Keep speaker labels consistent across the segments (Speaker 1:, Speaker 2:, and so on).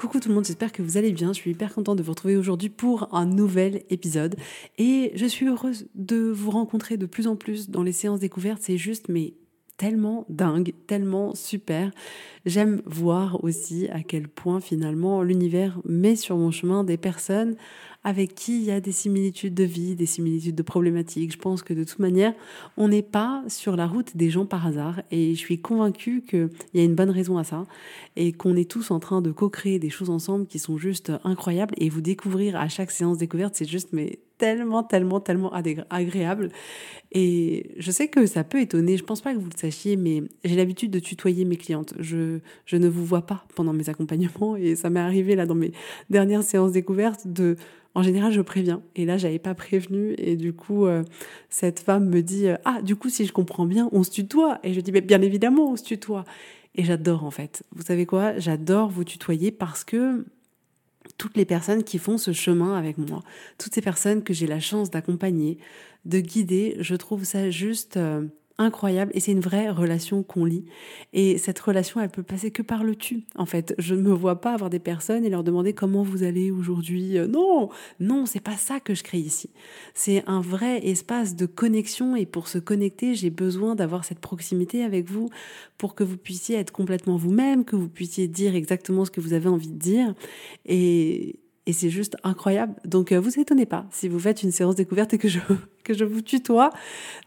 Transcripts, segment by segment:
Speaker 1: Coucou tout le monde, j'espère que vous allez bien. Je suis hyper contente de vous retrouver aujourd'hui pour un nouvel épisode. Et je suis heureuse de vous rencontrer de plus en plus dans les séances découvertes. C'est juste, mais tellement dingue, tellement super. J'aime voir aussi à quel point finalement l'univers met sur mon chemin des personnes avec qui il y a des similitudes de vie, des similitudes de problématiques. Je pense que de toute manière, on n'est pas sur la route des gens par hasard. Et je suis convaincue qu'il y a une bonne raison à ça. Et qu'on est tous en train de co-créer des choses ensemble qui sont juste incroyables. Et vous découvrir à chaque séance découverte, c'est juste mais tellement, tellement, tellement agréable. Et je sais que ça peut étonner, je pense pas que vous le sachiez, mais j'ai l'habitude de tutoyer mes clientes. Je, je ne vous vois pas pendant mes accompagnements et ça m'est arrivé là dans mes dernières séances découvertes de en général, je préviens. Et là, j'avais pas prévenu. Et du coup, euh, cette femme me dit euh, Ah, du coup, si je comprends bien, on se tutoie. Et je dis Mais bien évidemment, on se tutoie. Et j'adore, en fait. Vous savez quoi? J'adore vous tutoyer parce que toutes les personnes qui font ce chemin avec moi, toutes ces personnes que j'ai la chance d'accompagner, de guider, je trouve ça juste. Euh, incroyable et c'est une vraie relation qu'on lit. Et cette relation, elle peut passer que par le tu. En fait, je ne me vois pas avoir des personnes et leur demander comment vous allez aujourd'hui. Euh, non, non, c'est pas ça que je crée ici. C'est un vrai espace de connexion et pour se connecter, j'ai besoin d'avoir cette proximité avec vous pour que vous puissiez être complètement vous-même, que vous puissiez dire exactement ce que vous avez envie de dire. Et, et c'est juste incroyable. Donc euh, vous étonnez pas si vous faites une séance découverte et que je, que je vous tutoie.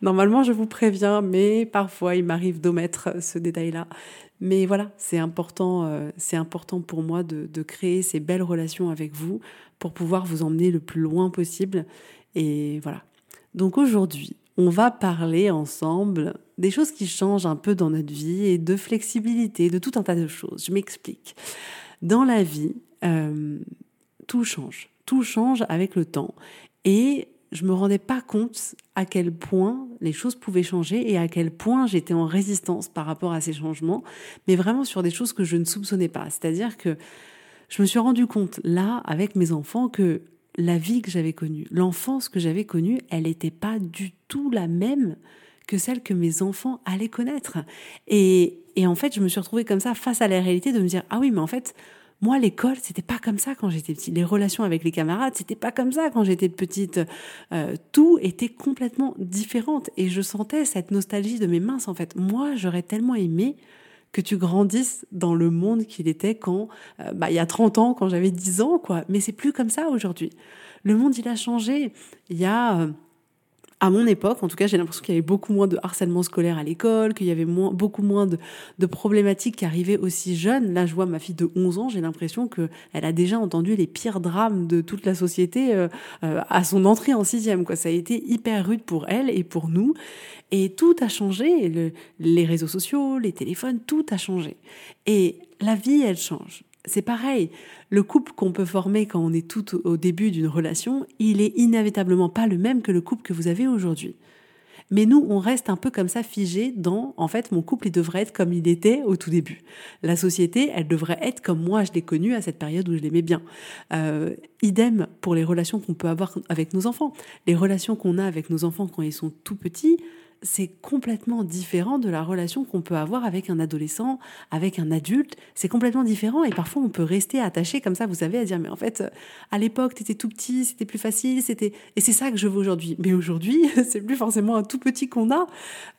Speaker 1: Normalement, je vous préviens, mais parfois il m'arrive d'omettre ce détail-là. Mais voilà, c'est important, euh, important pour moi de, de créer ces belles relations avec vous pour pouvoir vous emmener le plus loin possible. Et voilà. Donc aujourd'hui, on va parler ensemble des choses qui changent un peu dans notre vie et de flexibilité, de tout un tas de choses. Je m'explique. Dans la vie, euh, tout change. Tout change avec le temps. Et je me rendais pas compte à quel point les choses pouvaient changer et à quel point j'étais en résistance par rapport à ces changements, mais vraiment sur des choses que je ne soupçonnais pas. C'est-à-dire que je me suis rendu compte là, avec mes enfants, que la vie que j'avais connue, l'enfance que j'avais connue, elle n'était pas du tout la même que celle que mes enfants allaient connaître. Et, et en fait, je me suis retrouvée comme ça face à la réalité de me dire, ah oui, mais en fait, moi, l'école, c'était pas comme ça quand j'étais petite. Les relations avec les camarades, c'était pas comme ça quand j'étais petite. Euh, tout était complètement différent et je sentais cette nostalgie de mes mains. En fait, moi, j'aurais tellement aimé que tu grandisses dans le monde qu'il était quand, euh, bah, il y a 30 ans, quand j'avais 10 ans, quoi. Mais c'est plus comme ça aujourd'hui. Le monde, il a changé. Il y a euh, à mon époque, en tout cas, j'ai l'impression qu'il y avait beaucoup moins de harcèlement scolaire à l'école, qu'il y avait beaucoup moins de, problématiques qui arrivaient aussi jeunes. Là, je vois ma fille de 11 ans, j'ai l'impression qu'elle a déjà entendu les pires drames de toute la société euh, euh, à son entrée en sixième. Quoi. Ça a été hyper rude pour elle et pour nous. Et tout a changé. Le, les réseaux sociaux, les téléphones, tout a changé. Et la vie, elle change c'est pareil. Le couple qu'on peut former quand on est tout au début d'une relation, il est inévitablement pas le même que le couple que vous avez aujourd'hui. Mais nous, on reste un peu comme ça figé dans, en fait, mon couple, il devrait être comme il était au tout début. La société, elle devrait être comme moi, je l'ai connue à cette période où je l'aimais bien. Euh, idem pour les relations qu'on peut avoir avec nos enfants. Les relations qu'on a avec nos enfants quand ils sont tout petits, c'est complètement différent de la relation qu'on peut avoir avec un adolescent, avec un adulte. C'est complètement différent et parfois on peut rester attaché comme ça, vous savez, à dire mais en fait, à l'époque, tu étais tout petit, c'était plus facile, c'était et c'est ça que je veux aujourd'hui. Mais aujourd'hui, c'est plus forcément un tout petit qu'on a.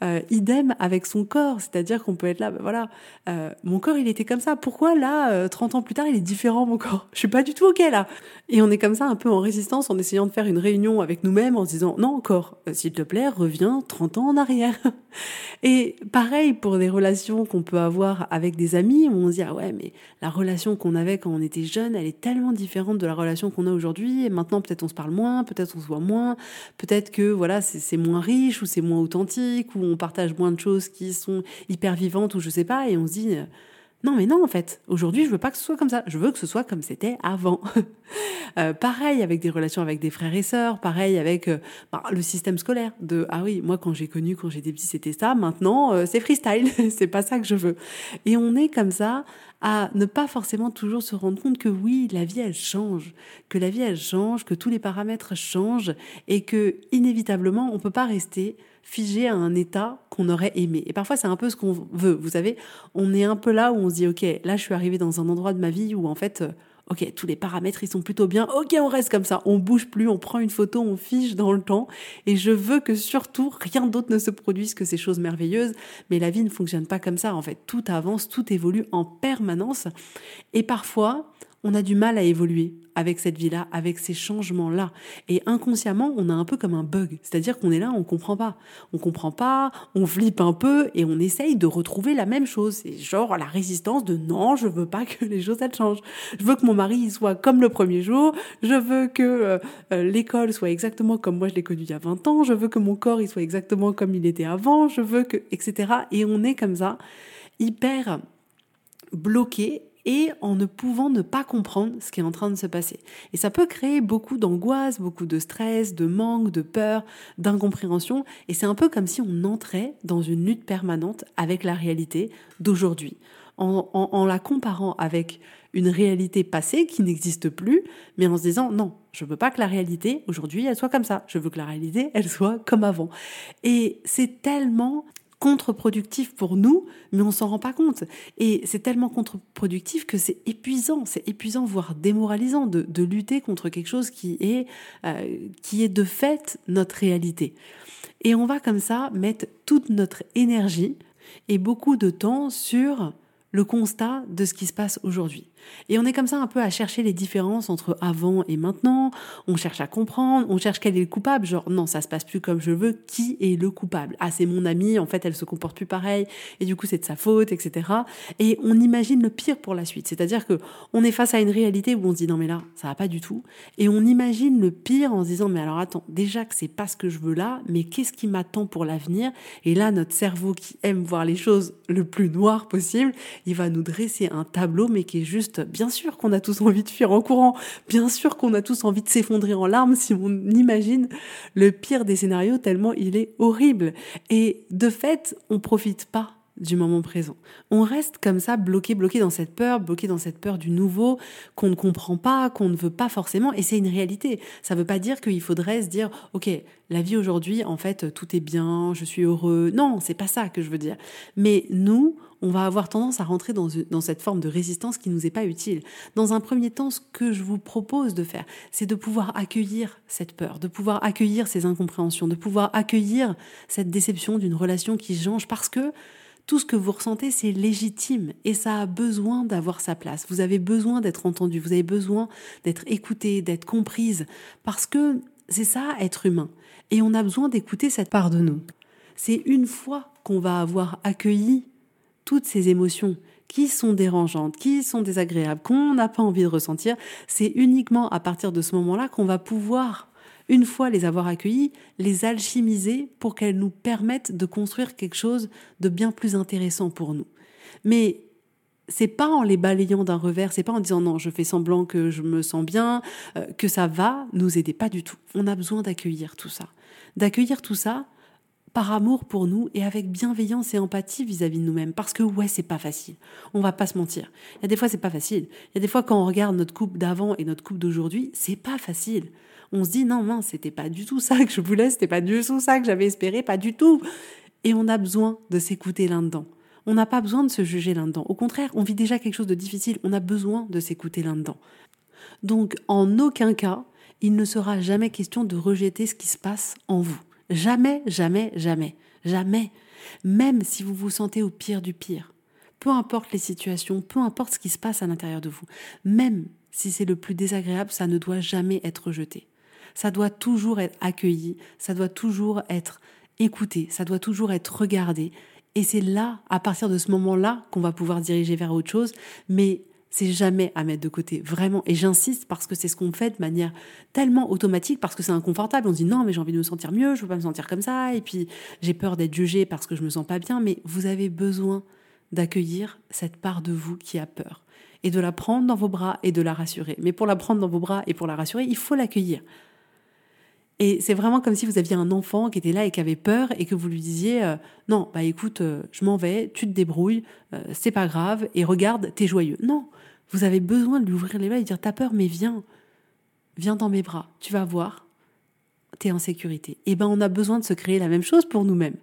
Speaker 1: Euh, idem avec son corps, c'est-à-dire qu'on peut être là, ben voilà, euh, mon corps il était comme ça. Pourquoi là, 30 euh, ans plus tard, il est différent mon corps? Je suis pas du tout ok là. Et on est comme ça un peu en résistance en essayant de faire une réunion avec nous-mêmes en se disant non encore, s'il te plaît, reviens 30 ans arrière. Et pareil pour des relations qu'on peut avoir avec des amis, où on se dit ah ouais mais la relation qu'on avait quand on était jeune, elle est tellement différente de la relation qu'on a aujourd'hui. Et maintenant peut-être on se parle moins, peut-être on se voit moins, peut-être que voilà c'est moins riche ou c'est moins authentique ou on partage moins de choses qui sont hyper vivantes ou je sais pas. Et on se dit non, mais non, en fait, aujourd'hui, je veux pas que ce soit comme ça. Je veux que ce soit comme c'était avant. euh, pareil avec des relations avec des frères et sœurs, pareil avec euh, bah, le système scolaire. De ah oui, moi quand j'ai connu, quand j'étais petit, c'était ça. Maintenant, euh, c'est freestyle. c'est pas ça que je veux. Et on est comme ça à ne pas forcément toujours se rendre compte que oui, la vie elle change, que la vie elle change, que tous les paramètres changent et que inévitablement on peut pas rester figé à un état qu'on aurait aimé. Et parfois, c'est un peu ce qu'on veut. Vous savez, on est un peu là où on se dit, OK, là, je suis arrivé dans un endroit de ma vie où, en fait, euh, OK, tous les paramètres, ils sont plutôt bien. OK, on reste comme ça. On bouge plus, on prend une photo, on fiche dans le temps. Et je veux que surtout, rien d'autre ne se produise que ces choses merveilleuses. Mais la vie ne fonctionne pas comme ça. En fait, tout avance, tout évolue en permanence. Et parfois, on a du mal à évoluer avec cette vie-là, avec ces changements-là. Et inconsciemment, on a un peu comme un bug. C'est-à-dire qu'on est là, on comprend pas. On comprend pas, on flippe un peu et on essaye de retrouver la même chose. C'est genre la résistance de non, je veux pas que les choses elles changent. Je veux que mon mari soit comme le premier jour. Je veux que euh, euh, l'école soit exactement comme moi je l'ai connue il y a 20 ans. Je veux que mon corps il soit exactement comme il était avant. Je veux que, etc. Et on est comme ça, hyper bloqué et en ne pouvant ne pas comprendre ce qui est en train de se passer. Et ça peut créer beaucoup d'angoisse, beaucoup de stress, de manque, de peur, d'incompréhension, et c'est un peu comme si on entrait dans une lutte permanente avec la réalité d'aujourd'hui, en, en, la comparant avec une réalité passée qui n'existe plus, mais en se disant non, je veux pas que la réalité aujourd'hui elle soit comme ça, je veux que la réalité elle soit comme avant. Et c'est tellement contre-productif pour nous, mais on s'en rend pas compte. Et c'est tellement contre-productif que c'est épuisant, c'est épuisant, voire démoralisant de, de, lutter contre quelque chose qui est, euh, qui est de fait notre réalité. Et on va comme ça mettre toute notre énergie et beaucoup de temps sur le constat de ce qui se passe aujourd'hui. Et on est comme ça un peu à chercher les différences entre avant et maintenant, on cherche à comprendre, on cherche quel est le coupable, genre non, ça se passe plus comme je veux, qui est le coupable? Ah, c'est mon amie, en fait, elle se comporte plus pareil, et du coup, c'est de sa faute, etc. Et on imagine le pire pour la suite, c'est-à-dire que on est face à une réalité où on se dit non, mais là, ça va pas du tout, et on imagine le pire en se disant mais alors attends, déjà que c'est pas ce que je veux là, mais qu'est-ce qui m'attend pour l'avenir? Et là, notre cerveau qui aime voir les choses le plus noir possible, il va nous dresser un tableau, mais qui est juste, bien sûr qu'on a tous envie de fuir en courant, bien sûr qu'on a tous envie de s'effondrer en larmes si on imagine le pire des scénarios tellement il est horrible. Et de fait, on profite pas du moment présent. On reste comme ça bloqué, bloqué dans cette peur, bloqué dans cette peur du nouveau qu'on ne comprend pas, qu'on ne veut pas forcément, et c'est une réalité. Ça ne veut pas dire qu'il faudrait se dire, ok, la vie aujourd'hui, en fait, tout est bien, je suis heureux. Non, c'est pas ça que je veux dire. Mais nous, on va avoir tendance à rentrer dans, dans cette forme de résistance qui nous est pas utile. Dans un premier temps, ce que je vous propose de faire, c'est de pouvoir accueillir cette peur, de pouvoir accueillir ces incompréhensions, de pouvoir accueillir cette déception d'une relation qui change parce que tout ce que vous ressentez, c'est légitime et ça a besoin d'avoir sa place. Vous avez besoin d'être entendu, vous avez besoin d'être écouté, d'être comprise, parce que c'est ça, être humain. Et on a besoin d'écouter cette part de nous. C'est une fois qu'on va avoir accueilli toutes ces émotions qui sont dérangeantes, qui sont désagréables, qu'on n'a pas envie de ressentir, c'est uniquement à partir de ce moment-là qu'on va pouvoir une fois les avoir accueillis, les alchimiser pour qu'elles nous permettent de construire quelque chose de bien plus intéressant pour nous. Mais c'est pas en les balayant d'un revers, c'est pas en disant non, je fais semblant que je me sens bien, euh, que ça va nous aider, pas du tout. On a besoin d'accueillir tout ça. D'accueillir tout ça par amour pour nous et avec bienveillance et empathie vis-à-vis de nous-mêmes. Parce que ouais, c'est pas facile. On va pas se mentir. Il y a des fois, c'est pas facile. Il y a des fois, quand on regarde notre couple d'avant et notre couple d'aujourd'hui, c'est pas facile On se dit non, non, c'était pas du tout ça que je voulais, c'était pas du tout ça que j'avais espéré, pas du tout. Et on a besoin de s'écouter là-dedans. On n'a pas besoin de se juger là-dedans. Au contraire, on vit déjà quelque chose de difficile, on a besoin de s'écouter là-dedans. Donc, en aucun cas, il ne sera jamais question de rejeter ce qui se passe en vous. Jamais, jamais, jamais, jamais. Même si vous vous sentez au pire du pire. Peu importe les situations, peu importe ce qui se passe à l'intérieur de vous. Même si c'est le plus désagréable, ça ne doit jamais être rejeté. Ça doit toujours être accueilli, ça doit toujours être écouté, ça doit toujours être regardé. Et c'est là, à partir de ce moment-là, qu'on va pouvoir diriger vers autre chose. Mais c'est jamais à mettre de côté, vraiment. Et j'insiste parce que c'est ce qu'on fait de manière tellement automatique, parce que c'est inconfortable. On dit non, mais j'ai envie de me sentir mieux, je veux pas me sentir comme ça, et puis j'ai peur d'être jugée parce que je me sens pas bien. Mais vous avez besoin d'accueillir cette part de vous qui a peur et de la prendre dans vos bras et de la rassurer. Mais pour la prendre dans vos bras et pour la rassurer, il faut l'accueillir. Et c'est vraiment comme si vous aviez un enfant qui était là et qui avait peur et que vous lui disiez euh, non, bah écoute, euh, je m'en vais, tu te débrouilles, euh, c'est pas grave et regarde, t'es joyeux. Non, vous avez besoin de lui ouvrir les bras et dire T'as peur, mais viens. Viens dans mes bras. Tu vas voir. T'es en sécurité. Et eh ben, on a besoin de se créer la même chose pour nous-mêmes.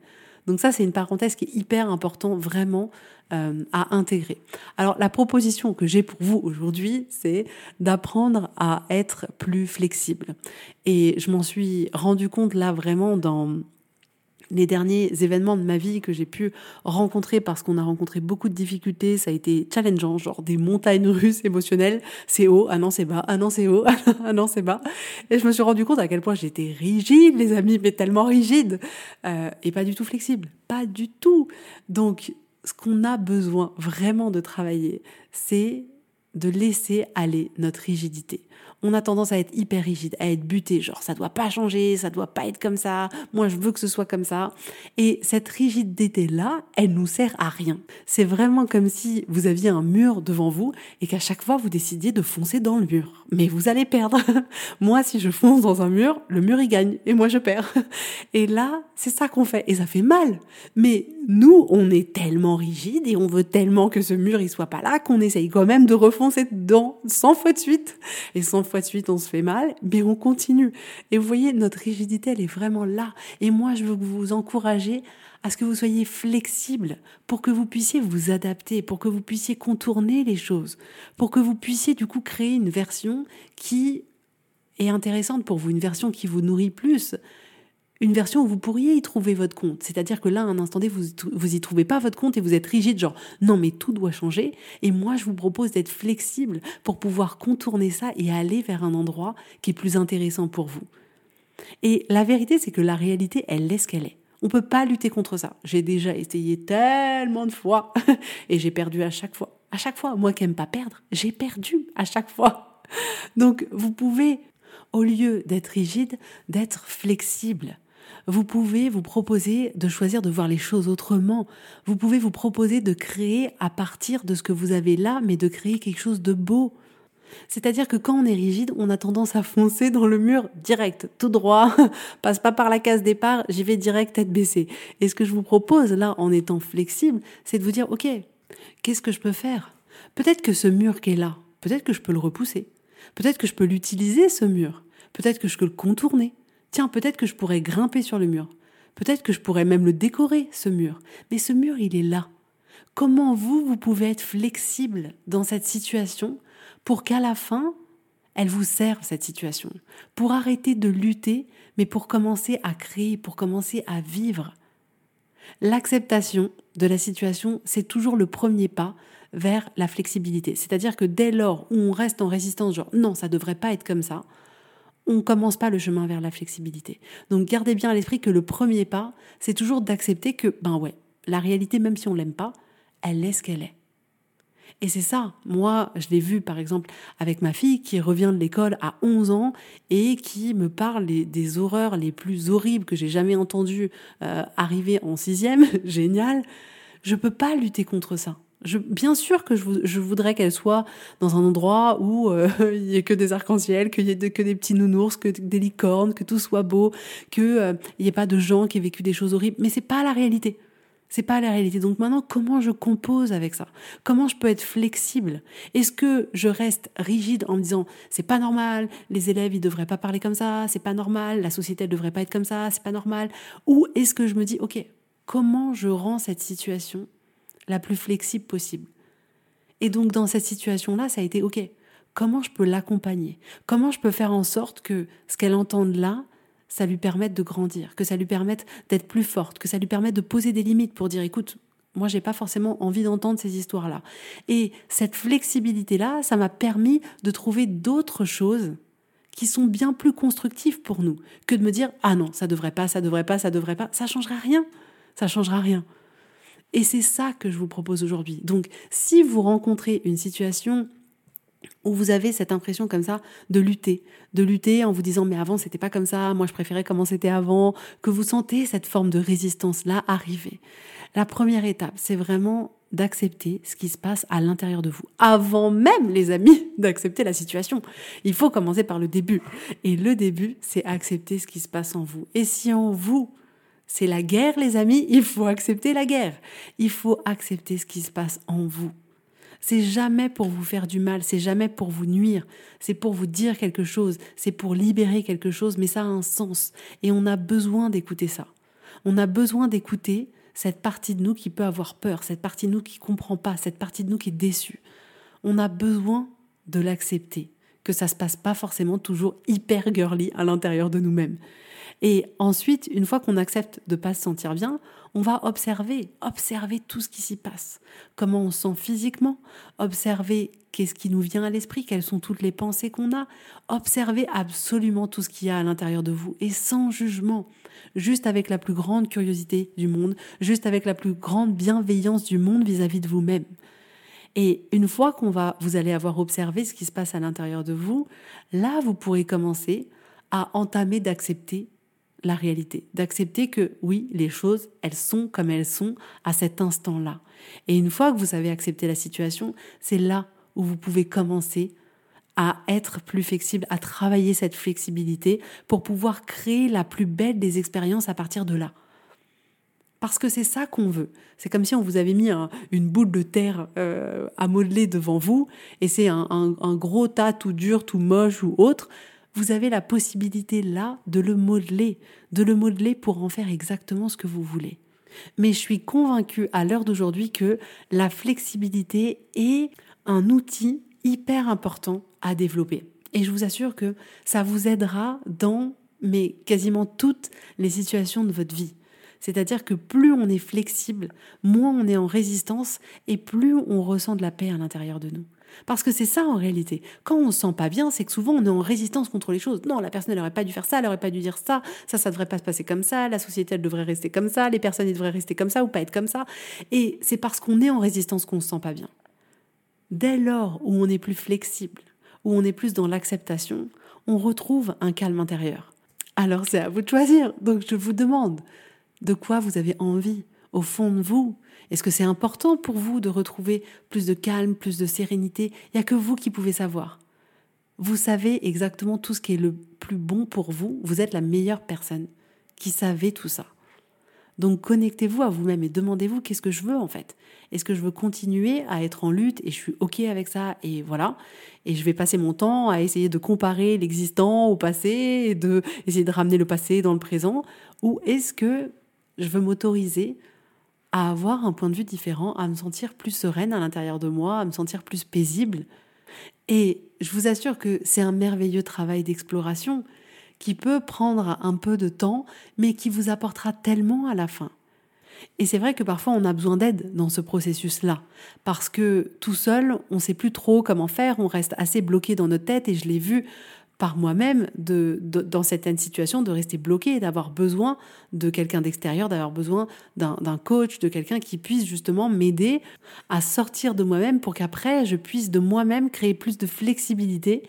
Speaker 1: Donc ça, c'est une parenthèse qui est hyper important vraiment euh, à intégrer. Alors la proposition que j'ai pour vous aujourd'hui, c'est d'apprendre à être plus flexible. Et je m'en suis rendu compte là vraiment dans les derniers événements de ma vie que j'ai pu rencontrer parce qu'on a rencontré beaucoup de difficultés, ça a été challengeant, genre des montagnes russes émotionnelles. C'est haut, ah non c'est bas, ah non c'est haut, ah non c'est bas. Et je me suis rendu compte à quel point j'étais rigide, les amis, mais tellement rigide euh, et pas du tout flexible, pas du tout. Donc ce qu'on a besoin vraiment de travailler, c'est de laisser aller notre rigidité on a tendance à être hyper rigide, à être buté, genre ça doit pas changer, ça doit pas être comme ça, moi je veux que ce soit comme ça. Et cette rigidité-là, elle nous sert à rien. C'est vraiment comme si vous aviez un mur devant vous et qu'à chaque fois vous décidiez de foncer dans le mur. Mais vous allez perdre. moi, si je fonce dans un mur, le mur il gagne et moi je perds. Et là, c'est ça qu'on fait et ça fait mal. Mais nous, on est tellement rigide et on veut tellement que ce mur il soit pas là qu'on essaye quand même de refoncer dedans 100 fois de suite. Et 100 fois de suite, on se fait mal, mais on continue. Et vous voyez, notre rigidité, elle est vraiment là. Et moi, je veux vous encourager à ce que vous soyez flexible pour que vous puissiez vous adapter, pour que vous puissiez contourner les choses, pour que vous puissiez du coup créer une version qui est intéressante pour vous, une version qui vous nourrit plus, une version où vous pourriez y trouver votre compte. C'est-à-dire que là, à un instant donné, vous, vous y trouvez pas votre compte et vous êtes rigide, genre non, mais tout doit changer. Et moi, je vous propose d'être flexible pour pouvoir contourner ça et aller vers un endroit qui est plus intéressant pour vous. Et la vérité, c'est que la réalité, elle est ce qu'elle est. On peut pas lutter contre ça. J'ai déjà essayé tellement de fois et j'ai perdu à chaque fois. À chaque fois, moi qui aime pas perdre, j'ai perdu à chaque fois. Donc, vous pouvez, au lieu d'être rigide, d'être flexible vous pouvez vous proposer de choisir de voir les choses autrement. Vous pouvez vous proposer de créer à partir de ce que vous avez là, mais de créer quelque chose de beau. C'est-à-dire que quand on est rigide, on a tendance à foncer dans le mur direct, tout droit, passe pas par la case départ, j'y vais direct tête baissée. Et ce que je vous propose là, en étant flexible, c'est de vous dire, ok, qu'est-ce que je peux faire? Peut-être que ce mur qui est là, peut-être que je peux le repousser. Peut-être que je peux l'utiliser, ce mur. Peut-être que je peux le contourner. Tiens, peut-être que je pourrais grimper sur le mur. Peut-être que je pourrais même le décorer, ce mur. Mais ce mur, il est là. Comment vous, vous pouvez être flexible dans cette situation pour qu'à la fin, elle vous serve, cette situation? Pour arrêter de lutter, mais pour commencer à créer, pour commencer à vivre. L'acceptation de la situation, c'est toujours le premier pas vers la flexibilité. C'est-à-dire que dès lors où on reste en résistance, genre non, ça devrait pas être comme ça, on ne commence pas le chemin vers la flexibilité. Donc gardez bien à l'esprit que le premier pas, c'est toujours d'accepter que, ben ouais, la réalité, même si on l'aime pas, elle est ce qu'elle est. Et c'est ça, moi, je l'ai vu par exemple avec ma fille qui revient de l'école à 11 ans et qui me parle des, horreurs les plus horribles que j'ai jamais entendues euh, arriver en sixième, génial. Je peux pas lutter contre ça bien sûr que je, voudrais qu'elle soit dans un endroit où euh, il n'y ait que des arcs-en-ciel, qu'il y ait que des petits nounours, que des licornes, que tout soit beau, qu'il n'y ait pas de gens qui aient vécu des choses horribles. Mais c'est pas la réalité. C'est pas la réalité. Donc maintenant, comment je compose avec ça? Comment je peux être flexible? Est-ce que je reste rigide en me disant c'est pas normal, les élèves ils devraient pas parler comme ça, c'est pas normal, la société elle devrait pas être comme ça, c'est pas normal? Ou est-ce que je me dis ok, comment je rends cette situation la plus flexible possible Et donc dans cette situation-là, ça a été ok, comment je peux l'accompagner? Comment je peux faire en sorte que ce qu'elle entende là, ça lui permette de grandir, que ça lui permette d'être plus forte, que ça lui permette de poser des limites pour dire écoute, moi j'ai pas forcément envie d'entendre ces histoires-là. Et cette flexibilité-là, ça m'a permis de trouver d'autres choses qui sont bien plus constructives pour nous que de me dire ah non, ça devrait pas, ça devrait pas, ça devrait pas, ça changera rien. Ça changera rien. Et c'est ça que je vous propose aujourd'hui. Donc, si vous rencontrez une situation où vous avez cette impression comme ça de lutter, de lutter en vous disant mais avant c'était pas comme ça, moi je préférais comment c'était avant, que vous sentez cette forme de résistance là arriver. La première étape, c'est vraiment d'accepter ce qui se passe à l'intérieur de vous. Avant même, les amis, d'accepter la situation. Il faut commencer par le début. Et le début, c'est accepter ce qui se passe en vous. Et si en vous, c'est la guerre, les amis, il faut accepter la guerre. Il faut accepter ce qui se passe en vous. C'est jamais pour vous faire du mal, c'est jamais pour vous nuire, c'est pour vous dire quelque chose, c'est pour libérer quelque chose, mais ça a un sens. Et on a besoin d'écouter ça. On a besoin d'écouter cette partie de nous qui peut avoir peur, cette partie de nous qui comprend pas, cette partie de nous qui est déçue. On a besoin de l'accepter, que ça se passe pas forcément toujours hyper girly à l'intérieur de nous-mêmes. Et ensuite, une fois qu'on accepte de pas se sentir bien, on va observer, observer tout ce qui s'y passe. Comment on se sent physiquement, observer qu'est-ce qui nous vient à l'esprit, quelles sont toutes les pensées qu'on a, observer absolument tout ce qu'il y a à l'intérieur de vous et sans jugement, juste avec la plus grande curiosité du monde, juste avec la plus grande bienveillance du monde vis-à-vis -vis de vous-même. Et une fois qu'on va, vous allez avoir observé ce qui se passe à l'intérieur de vous, là, vous pourrez commencer à entamer d'accepter la réalité, d'accepter que oui, les choses, elles sont comme elles sont à cet instant-là. Et une fois que vous avez accepté la situation, c'est là où vous pouvez commencer à être plus flexible, à travailler cette flexibilité pour pouvoir créer la plus belle des expériences à partir de là. Parce que c'est ça qu'on veut. C'est comme si on vous avait mis une boule de terre euh, à modeler devant vous, et c'est un, un gros tas tout dur, tout moche ou autre vous avez la possibilité là de le modeler, de le modeler pour en faire exactement ce que vous voulez. Mais je suis convaincue à l'heure d'aujourd'hui que la flexibilité est un outil hyper important à développer. Et je vous assure que ça vous aidera dans mais quasiment toutes les situations de votre vie. C'est-à-dire que plus on est flexible, moins on est en résistance et plus on ressent de la paix à l'intérieur de nous. Parce que c'est ça en réalité. Quand on se sent pas bien, c'est que souvent on est en résistance contre les choses. Non, la personne n'aurait pas dû faire ça, elle n'aurait pas dû dire ça, ça, ça devrait pas se passer comme ça, la société elle devrait rester comme ça, les personnes elles devraient rester comme ça ou pas être comme ça. Et c'est parce qu'on est en résistance qu'on se sent pas bien. Dès lors où on est plus flexible, où on est plus dans l'acceptation, on retrouve un calme intérieur. Alors c'est à vous de choisir. Donc je vous demande de quoi vous avez envie au fond de vous est-ce que c'est important pour vous de retrouver plus de calme, plus de sérénité? Il n'y a que vous qui pouvez savoir. Vous savez exactement tout ce qui est le plus bon pour vous. Vous êtes la meilleure personne qui savait tout ça. Donc connectez-vous à vous-même et demandez-vous qu'est-ce que je veux en fait. Est-ce que je veux continuer à être en lutte et je suis OK avec ça et voilà. Et je vais passer mon temps à essayer de comparer l'existant au passé et de essayer de ramener le passé dans le présent ou est-ce que je veux m'autoriser à avoir un point de vue différent, à me sentir plus sereine à l'intérieur de moi, à me sentir plus paisible. Et je vous assure que c'est un merveilleux travail d'exploration qui peut prendre un peu de temps, mais qui vous apportera tellement à la fin. Et c'est vrai que parfois on a besoin d'aide dans ce processus-là, parce que tout seul, on ne sait plus trop comment faire, on reste assez bloqué dans notre tête, et je l'ai vu par moi-même de, dans certaines situations de rester bloqué d'avoir besoin de quelqu'un d'extérieur, d'avoir besoin d'un coach, de quelqu'un qui puisse justement m'aider à sortir de moi-même pour qu'après je puisse de moi-même créer plus de flexibilité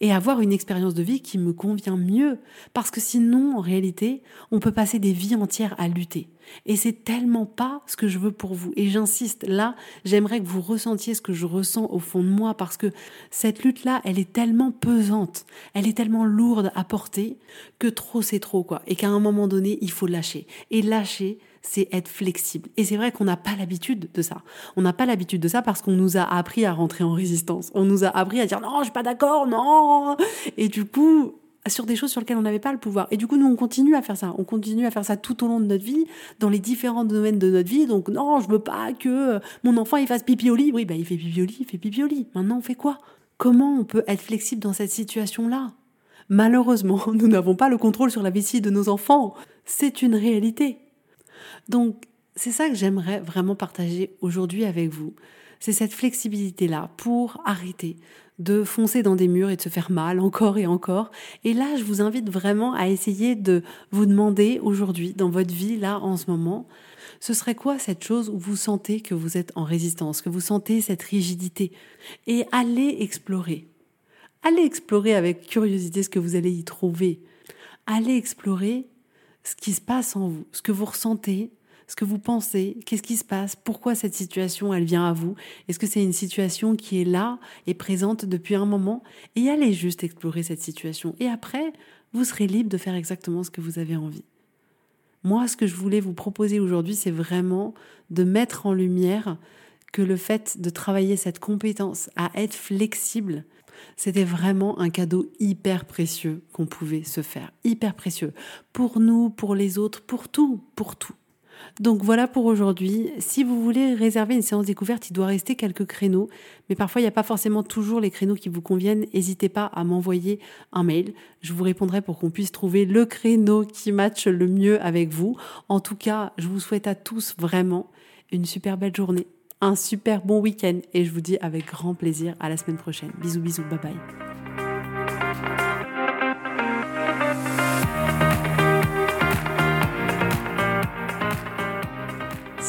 Speaker 1: et avoir une expérience de vie qui me convient mieux. Parce que sinon, en réalité, on peut passer des vies entières à lutter. Et c'est tellement pas ce que je veux pour vous. Et j'insiste, là, j'aimerais que vous ressentiez ce que je ressens au fond de moi parce que cette lutte-là, elle est tellement pesante, elle est tellement lourde à porter que trop c'est trop, quoi. Et qu'à un moment donné, il faut lâcher. Et lâcher, c'est être flexible. Et c'est vrai qu'on n'a pas l'habitude de ça. On n'a pas l'habitude de ça parce qu'on nous a appris à rentrer en résistance. On nous a appris à dire non, je suis pas d'accord, non. Et du coup, sur des choses sur lesquelles on n'avait pas le pouvoir. Et du coup, nous, on continue à faire ça. On continue à faire ça tout au long de notre vie, dans les différents domaines de notre vie. Donc, non, je veux pas que mon enfant, il fasse pipi au lit. Oui, bah, il fait pipi il fait pipi. Maintenant, on fait quoi? Comment on peut être flexible dans cette situation-là? Malheureusement, nous n'avons pas le contrôle sur la vessie de nos enfants. C'est une réalité. Donc, c'est ça que j'aimerais vraiment partager aujourd'hui avec vous. C'est cette flexibilité-là pour arrêter de foncer dans des murs et de se faire mal encore et encore. Et là, je vous invite vraiment à essayer de vous demander aujourd'hui, dans votre vie, là, en ce moment, ce serait quoi cette chose où vous sentez que vous êtes en résistance, que vous sentez cette rigidité? Et allez explorer. Allez explorer avec curiosité ce que vous allez y trouver. Allez explorer ce qui se passe en vous, ce que vous ressentez, ce que vous pensez, qu'est-ce qui se passe, pourquoi cette situation, elle vient à vous, est-ce que c'est une situation qui est là et présente depuis un moment, et allez juste explorer cette situation. Et après, vous serez libre de faire exactement ce que vous avez envie. Moi, ce que je voulais vous proposer aujourd'hui, c'est vraiment de mettre en lumière que le fait de travailler cette compétence à être flexible, c'était vraiment un cadeau hyper précieux qu'on pouvait se faire, hyper précieux pour nous, pour les autres, pour tout, pour tout. Donc voilà pour aujourd'hui. Si vous voulez réserver une séance découverte, il doit rester quelques créneaux, mais parfois il n'y a pas forcément toujours les créneaux qui vous conviennent. N'hésitez pas à m'envoyer un mail. Je vous répondrai pour qu'on puisse trouver le créneau qui matche le mieux avec vous. En tout cas, je vous souhaite à tous vraiment une super belle journée, un super bon week-end et je vous dis avec grand plaisir à la semaine prochaine. Bisous bisous, bye bye.